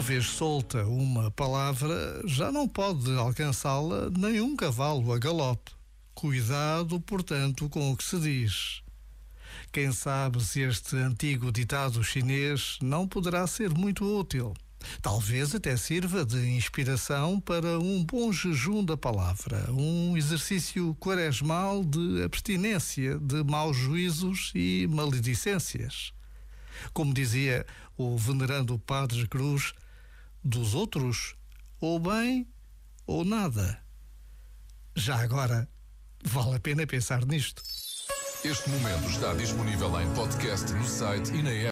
Uma vez solta uma palavra, já não pode alcançá-la nenhum cavalo a galope. Cuidado, portanto, com o que se diz. Quem sabe se este antigo ditado chinês não poderá ser muito útil. Talvez até sirva de inspiração para um bom jejum da palavra, um exercício quaresmal de abstinência de maus juízos e maledicências. Como dizia o venerando Padre Cruz, dos outros, ou bem ou nada. Já agora, vale a pena pensar nisto. Este momento está disponível em podcast no site e na app.